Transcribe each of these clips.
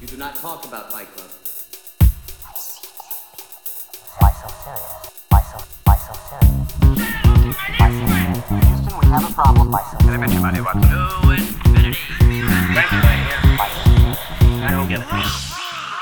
You do not talk about Fight Club. Why so serious? Why so, why so serious? Why so serious? Houston, we have a problem. Why so serious? Why so serious?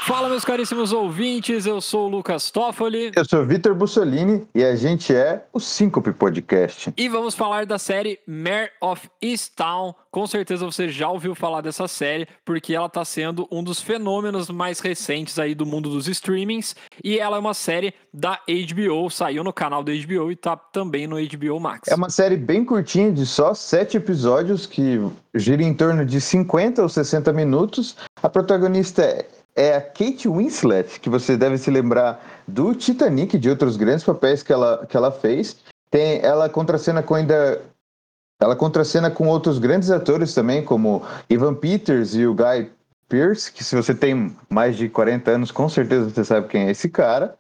Fala, meus caríssimos ouvintes, eu sou o Lucas Toffoli Eu sou Vitor Bussolini e a gente é o Síncope Podcast. e vamos falar da série Mare of Easttown. Com certeza você já ouviu falar dessa série, porque ela está sendo um dos fenômenos mais recentes aí do mundo dos streamings, e ela é uma série da HBO, saiu no canal da HBO e tá também no HBO Max. É uma série bem curtinha, de só sete episódios, que gira em torno de 50 ou 60 minutos. A protagonista é- é a Kate Winslet, que você deve se lembrar do Titanic e de outros grandes papéis que ela, que ela fez. Tem, ela contracena com ainda. Ela contracena com outros grandes atores também, como Ivan Peters e o Guy Pearce, que se você tem mais de 40 anos, com certeza você sabe quem é esse cara.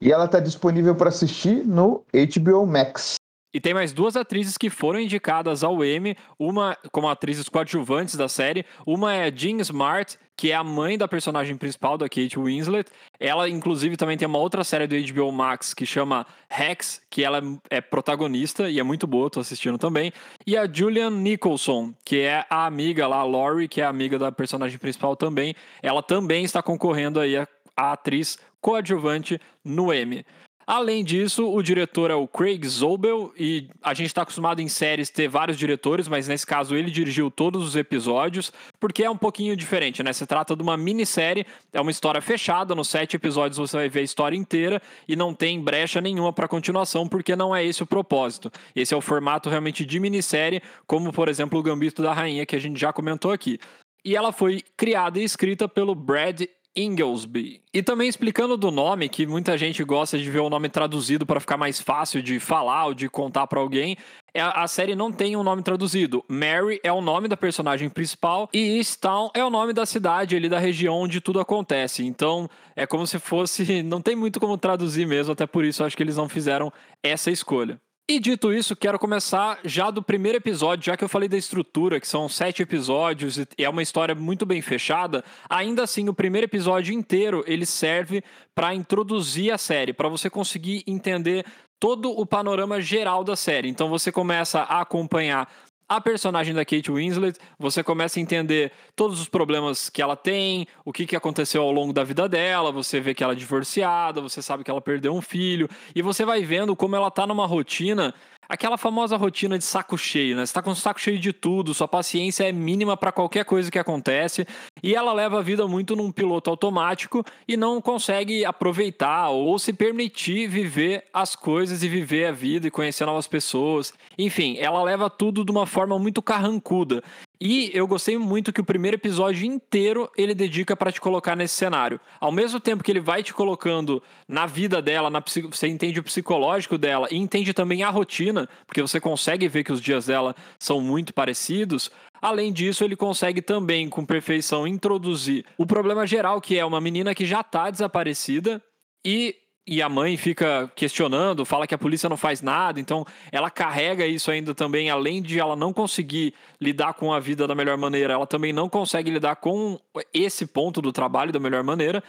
E ela está disponível para assistir no HBO Max. E tem mais duas atrizes que foram indicadas ao Emmy, uma como atrizes coadjuvantes da série, uma é Jean Smart, que é a mãe da personagem principal da Kate Winslet. Ela, inclusive, também tem uma outra série do HBO Max que chama Rex, que ela é protagonista e é muito boa, tô assistindo também. E a Julian Nicholson, que é a amiga lá, a Laurie, que é amiga da personagem principal também. Ela também está concorrendo aí a, a atriz coadjuvante no Emmy. Além disso, o diretor é o Craig Zobel e a gente está acostumado em séries ter vários diretores, mas nesse caso ele dirigiu todos os episódios, porque é um pouquinho diferente, né? Se trata de uma minissérie, é uma história fechada, nos sete episódios você vai ver a história inteira e não tem brecha nenhuma para continuação, porque não é esse o propósito. Esse é o formato realmente de minissérie, como por exemplo o Gambito da Rainha, que a gente já comentou aqui. E ela foi criada e escrita pelo Brad Inglesby. E também explicando do nome, que muita gente gosta de ver o nome traduzido para ficar mais fácil de falar ou de contar para alguém. é- A série não tem um nome traduzido. Mary é o nome da personagem principal e Easttown é o nome da cidade ali da região onde tudo acontece. Então é como se fosse. Não tem muito como traduzir mesmo, até por isso acho que eles não fizeram essa escolha. E dito isso, quero começar já do primeiro episódio, já que eu falei da estrutura, que são sete episódios e é uma história muito bem fechada. Ainda assim, o primeiro episódio inteiro ele serve para introduzir a série, para você conseguir entender todo o panorama geral da série. Então você começa a acompanhar a personagem da Kate Winslet, você começa a entender todos os problemas que ela tem, o que, que aconteceu ao longo da vida dela, você vê que ela é divorciada, você sabe que ela perdeu um filho, e você vai vendo como ela tá numa rotina, aquela famosa rotina de saco cheio, né? Você tá com o saco cheio de tudo, sua paciência é mínima para qualquer coisa que acontece, e ela leva a vida muito num piloto automático e não consegue aproveitar ou se permitir viver as coisas e viver a vida e conhecer novas pessoas. Enfim, ela leva tudo de uma forma muito carrancuda. E eu gostei muito que o primeiro episódio inteiro ele dedica para te colocar nesse cenário. Ao mesmo tempo que ele vai te colocando na vida dela, na você entende o psicológico dela e entende também a rotina, porque você consegue ver que os dias dela são muito parecidos. Além disso, ele consegue também, com perfeição, introduzir o problema geral, que é uma menina que já está desaparecida e e a mãe fica questionando, fala que a polícia não faz nada, então ela carrega isso ainda também, além de ela não conseguir lidar com a vida da melhor maneira, ela também não consegue lidar com esse ponto do trabalho da melhor maneira.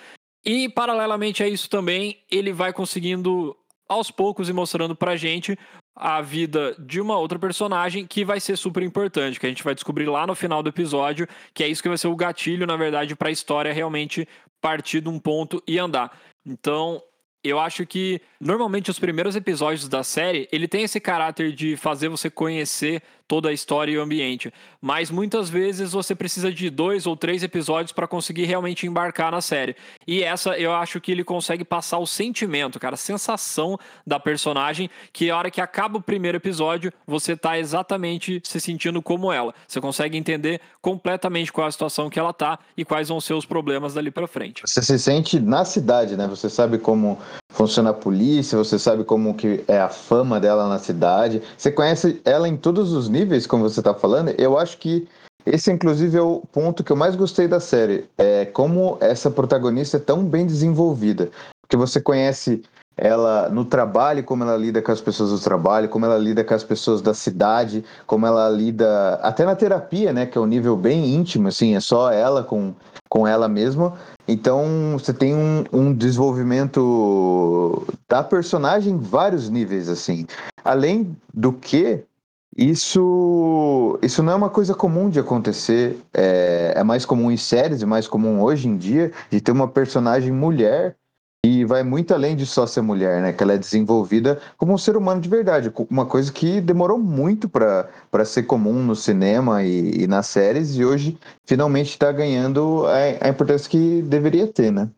E paralelamente a isso também, ele vai conseguindo aos poucos e mostrando pra gente a vida de uma outra personagem que vai ser super importante, que a gente vai descobrir lá no final do episódio, que é isso que vai ser o gatilho, na verdade, para a história realmente partir de um ponto e andar. Então, eu acho que normalmente os primeiros episódios da série, ele tem esse caráter de fazer você conhecer toda a história e o ambiente, mas muitas vezes você precisa de dois ou três episódios para conseguir realmente embarcar na série. E essa eu acho que ele consegue passar o sentimento, cara, a sensação da personagem, que a hora que acaba o primeiro episódio, você tá exatamente se sentindo como ela. Você consegue entender completamente qual é a situação que ela tá e quais vão ser os problemas dali para frente. Você se sente na cidade, né? Você sabe como funciona a polícia, você sabe como que é a fama dela na cidade. Você conhece ela em todos os níveis, como você está falando. Eu acho que esse, inclusive, é o ponto que eu mais gostei da série. É como essa protagonista é tão bem desenvolvida. Porque você conhece ela no trabalho, como ela lida com as pessoas do trabalho, como ela lida com as pessoas da cidade, como ela lida até na terapia, né, que é um nível bem íntimo, assim, é só ela com, com ela mesma. Então você tem um, um desenvolvimento da personagem em vários níveis, assim. Além do que isso, isso não é uma coisa comum de acontecer. É, é mais comum em séries, é mais comum hoje em dia, de ter uma personagem mulher e vai muito além de só ser mulher, né? Que ela é desenvolvida como um ser humano de verdade. Uma coisa que demorou muito para ser comum no cinema e, e, nas séries, e hoje finalmente está ganhando a, a importância que deveria ter, né?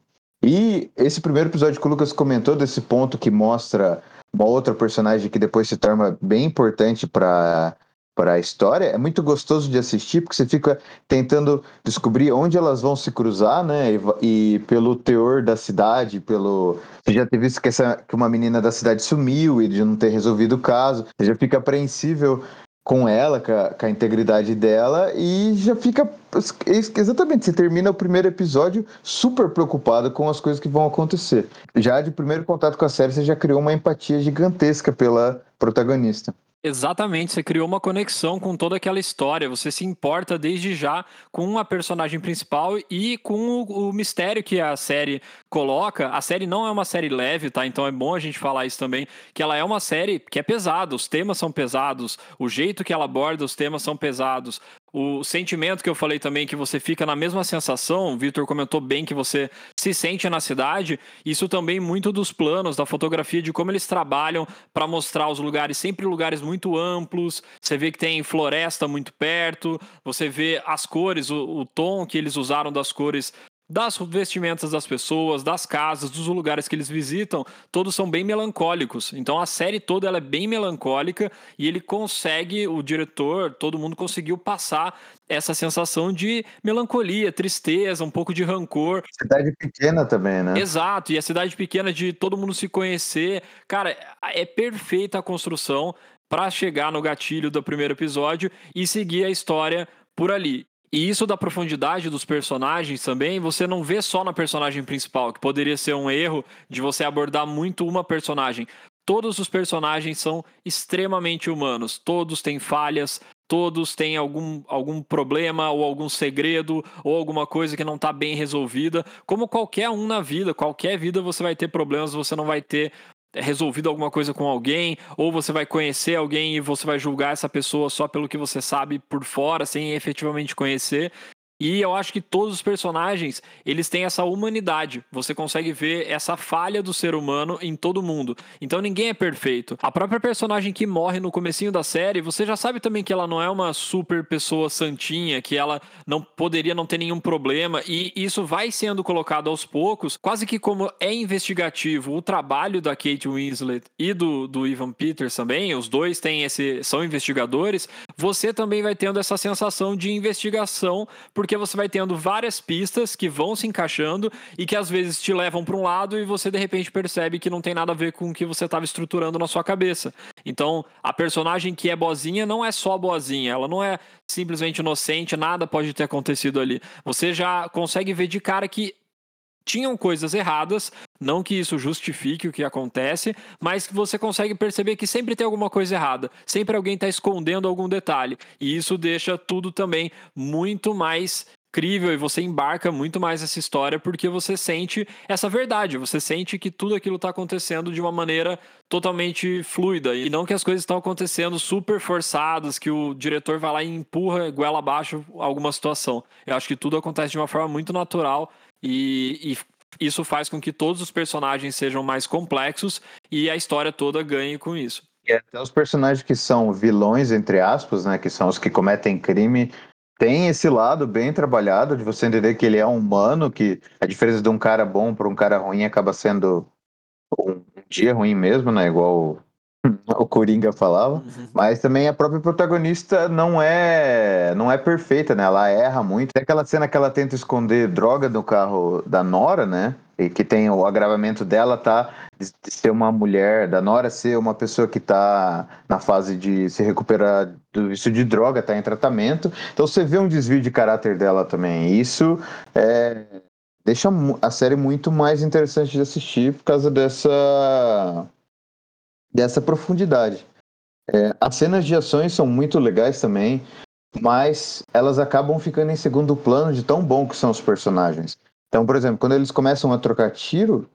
E esse primeiro episódio que o Lucas comentou desse ponto que mostra uma outra personagem que depois se torna bem importante para para a história, é muito gostoso de assistir, porque você fica tentando descobrir onde elas vão se cruzar, né? E, e pelo teor da cidade, pelo. Você já teve visto que, essa, que uma menina da cidade sumiu e de não ter resolvido o caso. Você já fica apreensível com ela, com a, com a, integridade dela, e já fica. Exatamente, você termina o primeiro episódio super preocupado com as coisas que vão acontecer. Já de primeiro contato com a série, você já criou uma empatia gigantesca pela protagonista. Exatamente, você criou uma conexão com toda aquela história. Você se importa desde já com a personagem principal e com o, o, mistério que a série coloca. A série não é uma série leve, tá? Então é bom a gente falar isso também, que ela é uma série que é pesada, os temas são pesados, o jeito que ela aborda os temas são pesados. O sentimento que eu falei também, que você fica na mesma sensação, o Vitor comentou bem que você se sente na cidade, isso também muito dos planos, da fotografia, de como eles trabalham para mostrar os lugares, sempre lugares muito amplos, você vê que tem floresta muito perto, você vê as cores, o, o tom que eles usaram das cores das vestimentas das pessoas, das casas, dos lugares que eles visitam, todos são bem melancólicos. Então a série toda ela é bem melancólica e ele consegue, o diretor, todo mundo conseguiu passar essa sensação de melancolia, tristeza, um pouco de rancor. Cidade pequena também, né? Exato, e a cidade pequena de todo mundo se conhecer. Cara, é perfeita a construção para chegar no gatilho do primeiro episódio e seguir a história por ali. E isso da profundidade dos personagens também, você não vê só na personagem principal, que poderia ser um erro de você abordar muito uma personagem. Todos os personagens são extremamente humanos, todos têm falhas, todos têm algum, algum problema ou algum segredo ou alguma coisa que não está bem resolvida. Como qualquer um na vida, qualquer vida você vai ter problemas, você não vai ter resolvido alguma coisa com alguém, ou você vai conhecer alguém e você vai julgar essa pessoa só pelo que você sabe por fora, sem efetivamente conhecer. E eu acho que todos os personagens, eles têm essa humanidade. Você consegue ver essa falha do ser humano em todo mundo. Então ninguém é perfeito. A própria personagem que morre no comecinho da série, você já sabe também que ela não é uma super pessoa santinha, que ela não poderia não ter nenhum problema. E isso vai sendo colocado aos poucos, quase que como é investigativo o trabalho da Kate Winslet e do, do Ivan Peters também, os dois têm esse, são investigadores, você também vai tendo essa sensação de investigação, porque porque você vai tendo várias pistas que vão se encaixando e que às vezes te levam para um lado e você de repente percebe que não tem nada a ver com o que você estava estruturando na sua cabeça. Então, a personagem que é boazinha não é só boazinha, ela não é simplesmente inocente, nada pode ter acontecido ali. Você já consegue ver de cara que tinham coisas erradas, não que isso justifique o que acontece, mas que você consegue perceber que sempre tem alguma coisa errada, sempre alguém está escondendo algum detalhe, e isso deixa tudo também muito mais crível e você embarca muito mais essa história porque você sente essa verdade, você sente que tudo aquilo está acontecendo de uma maneira totalmente fluida e não que as coisas estão acontecendo super forçadas, que o diretor vai lá e empurra goela abaixo alguma situação. Eu acho que tudo acontece de uma forma muito natural e, e isso faz com que todos os personagens sejam mais complexos e a história toda ganhe com isso. E até os personagens que são vilões, entre aspas, né, que são os que cometem crime, tem esse lado bem trabalhado de você entender que ele é um humano, que a diferença de um cara bom para um cara ruim acaba sendo um dia ruim mesmo, né? Igual o Coringa falava, uhum. mas também a própria protagonista não é não é perfeita, né? Ela erra muito. Tem aquela cena que ela tenta esconder droga no carro da Nora, né? E que tem o agravamento dela tá de ser uma mulher, da Nora ser uma pessoa que tá na fase de se recuperar do vício de droga, tá em tratamento. Então você vê um desvio de caráter dela também. Isso é deixa a série muito mais interessante de assistir por causa dessa dessa profundidade. É, as cenas de ações são muito legais também, mas elas acabam ficando em segundo plano de tão bom que são os personagens. Então, por exemplo, quando eles começam a trocar tiro,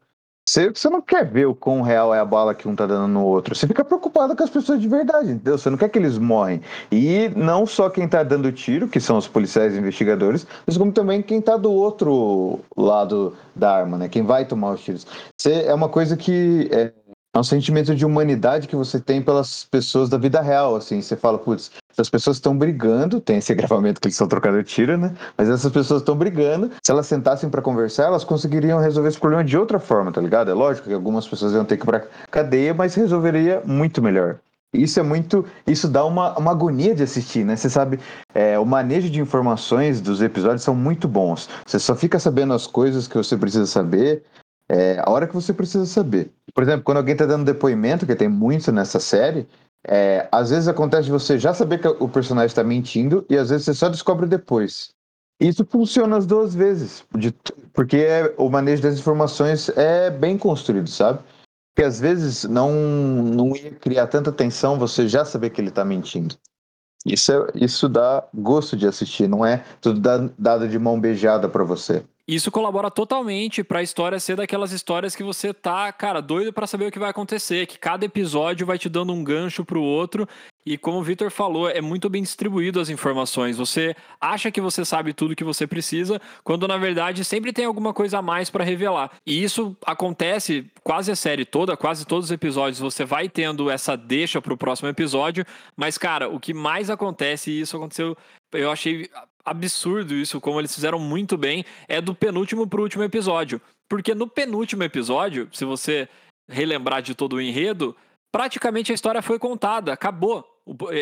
você, não quer ver o quão real é a bala que um tá dando no outro. Você fica preocupado com as pessoas de verdade, entendeu? Você não quer que eles morrem. E não só quem tá dando tiro, que são os policiais e investigadores, mas como também quem tá do outro lado da arma, né? Quem vai tomar os tiros. É uma coisa que é, é um sentimento de humanidade que você tem pelas pessoas da vida real, assim. Você fala, putz, essas pessoas estão brigando, tem esse gravamento que eles estão trocando tiro, né? Mas essas pessoas estão brigando. Se elas sentassem para conversar, elas conseguiriam resolver esse problema de outra forma, tá ligado? É lógico que algumas pessoas iam ter que ir pra cadeia, mas resolveria muito melhor. Isso é muito. Isso dá uma, uma agonia de assistir, né? Você sabe, é, o manejo de informações dos episódios são muito bons. Você só fica sabendo as coisas que você precisa saber é, a hora que você precisa saber. Por exemplo, quando alguém está dando depoimento, que tem muito nessa série, é, às vezes acontece de você já saber que o personagem está mentindo e às vezes você só descobre depois. Isso funciona as duas vezes, de, porque é, o manejo das informações é bem construído, sabe? Porque às vezes não, não ia criar tanta tensão você já saber que ele está mentindo. Isso, é, isso dá gosto de assistir, não é tudo dado de mão beijada para você. Isso colabora totalmente para a história ser daquelas histórias que você tá, cara, doido para saber o que vai acontecer, que cada episódio vai te dando um gancho pro outro e como o Victor falou, é muito bem distribuído as informações. Você acha que você sabe tudo que você precisa, quando na verdade sempre tem alguma coisa a mais para revelar. E isso acontece quase a série toda, quase todos os episódios, você vai tendo essa deixa pro próximo episódio, mas cara, o que mais acontece e isso aconteceu, eu achei absurdo isso, como eles fizeram muito bem, é do penúltimo pro último episódio. Porque no penúltimo episódio, se você relembrar de todo o enredo, praticamente a história foi contada, acabou.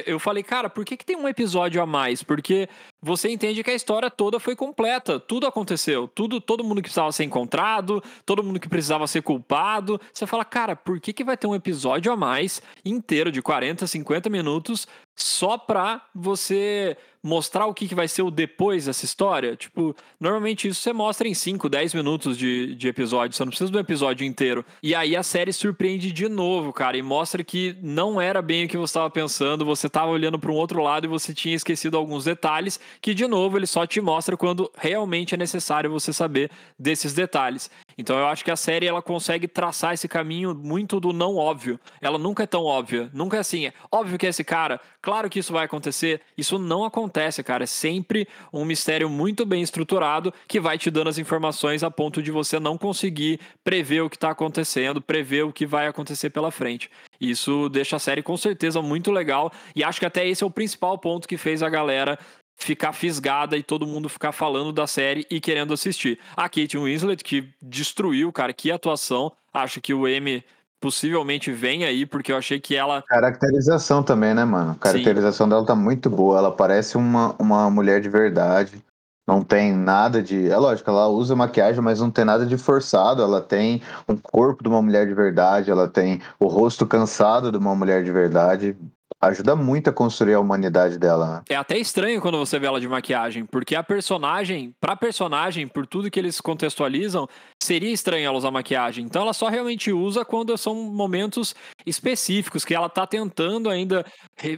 Eu falei, cara, por que, que tem um episódio a mais? Porque você entende que a história toda foi completa, tudo aconteceu, tudo, todo mundo que precisava ser encontrado, todo mundo que precisava ser culpado. Você fala, cara, por que, que vai ter um episódio a mais inteiro de 40, 50 minutos só pra você mostrar o que, que vai ser o depois dessa história. Tipo, normalmente isso você mostra em 5, 10 minutos de, de episódio, você não precisa do episódio inteiro. E aí a série surpreende de novo, cara, e mostra que não era bem o que você estava pensando, você estava olhando para um outro lado e você tinha esquecido alguns detalhes, que de novo ele só te mostra quando realmente é necessário você saber desses detalhes. Então eu acho que a série ela consegue traçar esse caminho muito do não óbvio. Ela nunca é tão óbvia, nunca é assim, é óbvio que é esse cara, claro que isso vai acontecer. Isso não acontece, cara. É sempre um mistério muito bem estruturado que vai te dando as informações a ponto de você não conseguir prever o que está acontecendo, prever o que vai acontecer pela frente. Isso deixa a série com certeza muito legal e acho que até esse é o principal ponto que fez a galera ficar fisgada e todo mundo ficar falando da série e querendo assistir. A Kate Winslet, que destruiu, cara, que atuação. Acho que o M possivelmente vem aí, porque eu achei que ela. Caracterização também, né, mano? Caracterização Sim. dela tá muito boa. Ela parece uma, uma mulher de verdade. Não tem nada de. É lógico, ela usa maquiagem, mas não tem nada de forçado. Ela tem um corpo de uma mulher de verdade, ela tem o rosto cansado de uma mulher de verdade ajuda muito a construir a humanidade dela. Né? É até estranho quando você vê ela de maquiagem, porque a personagem, pra personagem, por tudo que eles contextualizam, seria estranho ela usar maquiagem. Então ela só realmente usa quando são momentos específicos, que ela tá tentando ainda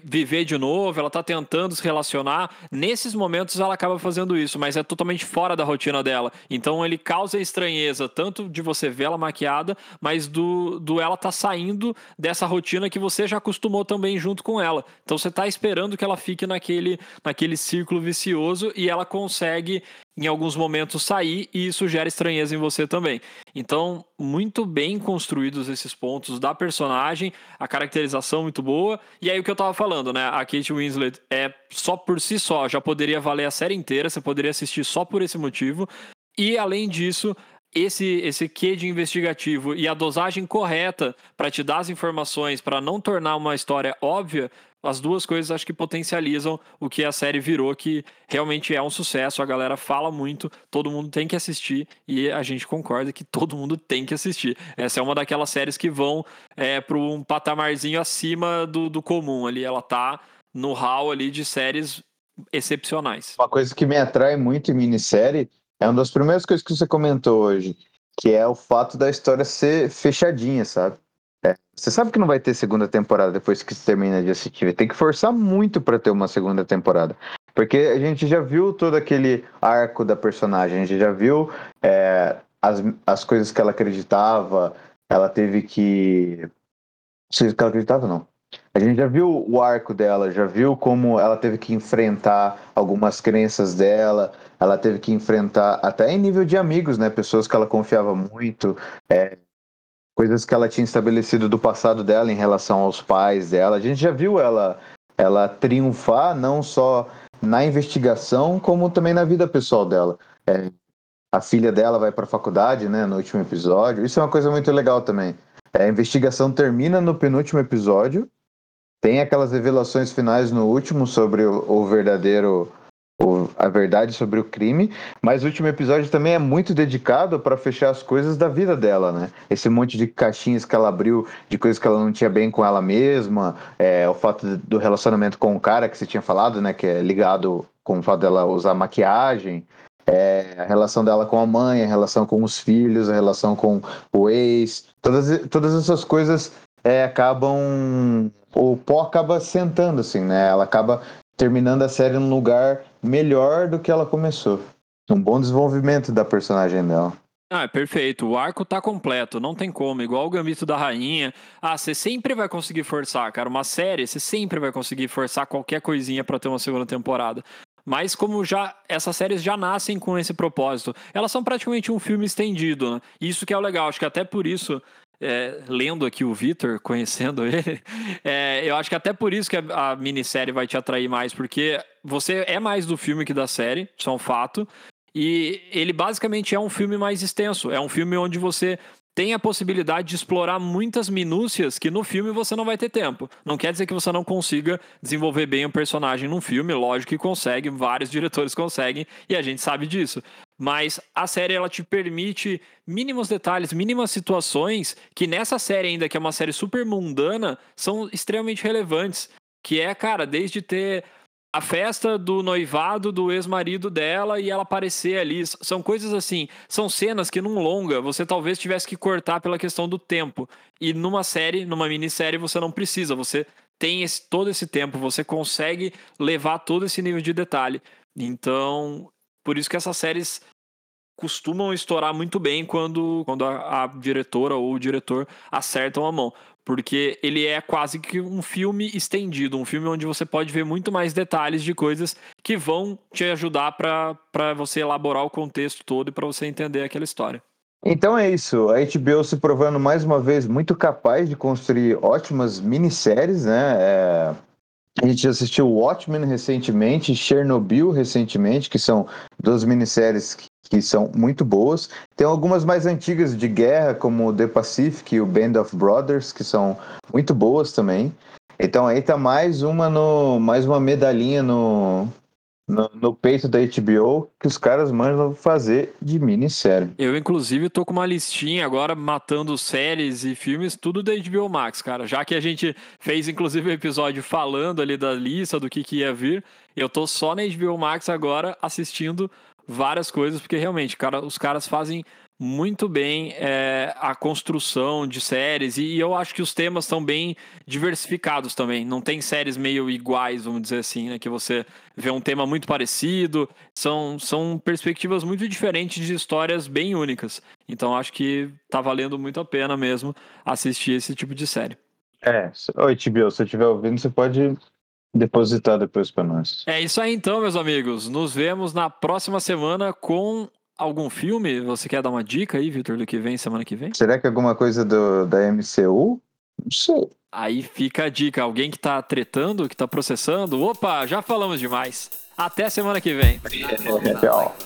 viver de novo, ela tá tentando se relacionar. Nesses momentos ela acaba fazendo isso, mas é totalmente fora da rotina dela. Então ele causa estranheza, tanto de você ver ela maquiada, mas do, do ela tá saindo dessa rotina que você já acostumou também junto com com ela. Então você está esperando que ela fique naquele, naquele círculo vicioso e ela consegue, em alguns momentos, sair e isso gera estranheza em você também. Então, muito bem construídos esses pontos da personagem, a caracterização muito boa. E aí o que eu estava falando, né? A Kate Winslet é só por si só, já poderia valer a série inteira, você poderia assistir só por esse motivo. E além disso, esse esse quê de investigativo e a dosagem correta para te dar as informações, para não tornar uma história óbvia, as duas coisas acho que potencializam o que a série virou, que realmente é um sucesso. A galera fala muito, todo mundo tem que assistir e a gente concorda que todo mundo tem que assistir. Essa é uma daquelas séries que vão é, para um patamarzinho acima do, do comum ali. Ela tá no hall ali de séries excepcionais. Uma coisa que me atrai muito em minissérie é uma das primeiras coisas que você comentou hoje, que é o fato da história ser fechadinha, sabe? É, você sabe que não vai ter segunda temporada depois que termina de assistir. Tem que forçar muito para ter uma segunda temporada. Porque a gente já viu todo aquele arco da personagem, a gente já viu é, as, as coisas que ela acreditava, ela teve que. Que ela acreditava, não. A gente já viu o arco dela, já viu como ela teve que enfrentar algumas crenças dela, ela teve que enfrentar até em nível de amigos, né? Pessoas que ela confiava muito, é, coisas que ela tinha estabelecido do passado dela em relação aos pais dela. A gente já viu ela, ela triunfar não só na investigação, como também na vida pessoal dela. É, a filha dela vai para a faculdade, né, no último episódio. Isso é uma coisa muito legal também. É, a investigação termina no penúltimo episódio. Tem aquelas revelações finais no último sobre o, o verdadeiro o, a verdade sobre o crime, mas o último episódio também é muito dedicado para fechar as coisas da vida dela, né? Esse monte de caixinhas que ela abriu de coisas que ela não tinha bem com ela mesma, é, o fato do relacionamento com o cara que você tinha falado, né? Que é ligado com o fato dela usar maquiagem, é, a relação dela com a mãe, a relação com os filhos, a relação com o ex, todas, todas essas coisas é, acabam. O pó acaba sentando, assim, né? Ela acaba terminando a série num lugar melhor do que ela começou. Um bom desenvolvimento da personagem dela. Ah, é perfeito. O arco tá completo, não tem como. Igual o Gambito da Rainha. Ah, você sempre vai conseguir forçar, cara. Uma série, você sempre vai conseguir forçar qualquer coisinha para ter uma segunda temporada. Mas como já essas séries já nascem com esse propósito, elas são praticamente um filme estendido, né? Isso que é o legal. Acho que até por isso é, lendo aqui o Vitor, conhecendo ele, é, eu acho que até por isso que a, a, minissérie vai te atrair mais, porque você é mais do filme que da série, isso é um fato. E ele basicamente é um filme mais extenso. É um filme onde você tem a possibilidade de explorar muitas minúcias que no filme você não vai ter tempo. Não quer dizer que você não consiga desenvolver bem um personagem num filme, lógico que consegue, vários diretores conseguem e a gente sabe disso. Mas a série ela te permite mínimos detalhes, mínimas situações que nessa série ainda que é uma série super mundana, são extremamente relevantes, que é, cara, desde ter a festa do noivado do ex-marido dela e ela aparecer ali. São coisas assim, são cenas que num longa você talvez tivesse que cortar pela questão do tempo. E numa série, numa minissérie, você não precisa, você tem esse, todo esse tempo, você consegue levar todo esse nível de detalhe. Então, por isso que essas séries costumam estourar muito bem quando, quando a, a diretora ou o diretor acertam a mão porque ele é quase que um filme estendido, um filme onde você pode ver muito mais detalhes de coisas que vão te ajudar para você elaborar o contexto todo e para você entender aquela história. Então é isso, a HBO se provando mais uma vez muito capaz de construir ótimas minisséries, né? É... A gente assistiu Watchmen recentemente, Chernobyl recentemente, que são duas minisséries que são muito boas. Tem algumas mais antigas de guerra, como The Pacific e o Band of Brothers, que são muito boas também. Então aí tá mais uma no mais uma medalhinha no, no, no, peito da HBO que os caras mandam fazer de minissérie. Eu, inclusive, tô com uma listinha agora matando séries e filmes, tudo da HBO Max, cara. Já que a gente fez, inclusive, um episódio falando ali da lista do que, que ia vir, eu tô só na HBO Max agora assistindo várias coisas, porque realmente, cara, os caras fazem muito bem é, a construção de séries e, e, eu acho que os temas estão bem diversificados também. Não tem séries meio iguais, vamos dizer assim, né? Que você vê um tema muito parecido. São, são perspectivas muito diferentes de histórias bem únicas. Então acho que tá valendo muito a pena mesmo assistir esse tipo de série. É, oi Tibio, se você estiver ouvindo, você pode depositar depois para nós. É isso aí então, meus amigos. Nos vemos na próxima semana com algum filme. Você quer dar uma dica aí, Vitor, do que vem semana que vem? Será que alguma coisa do, da MCU? Não sei. Aí fica a dica. Alguém que tá tretando, que tá processando. Opa, já falamos demais. Até semana que vem. É, tchau.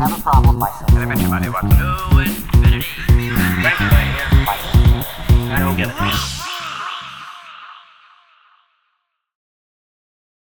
have a problem myself. Right. I don't get it.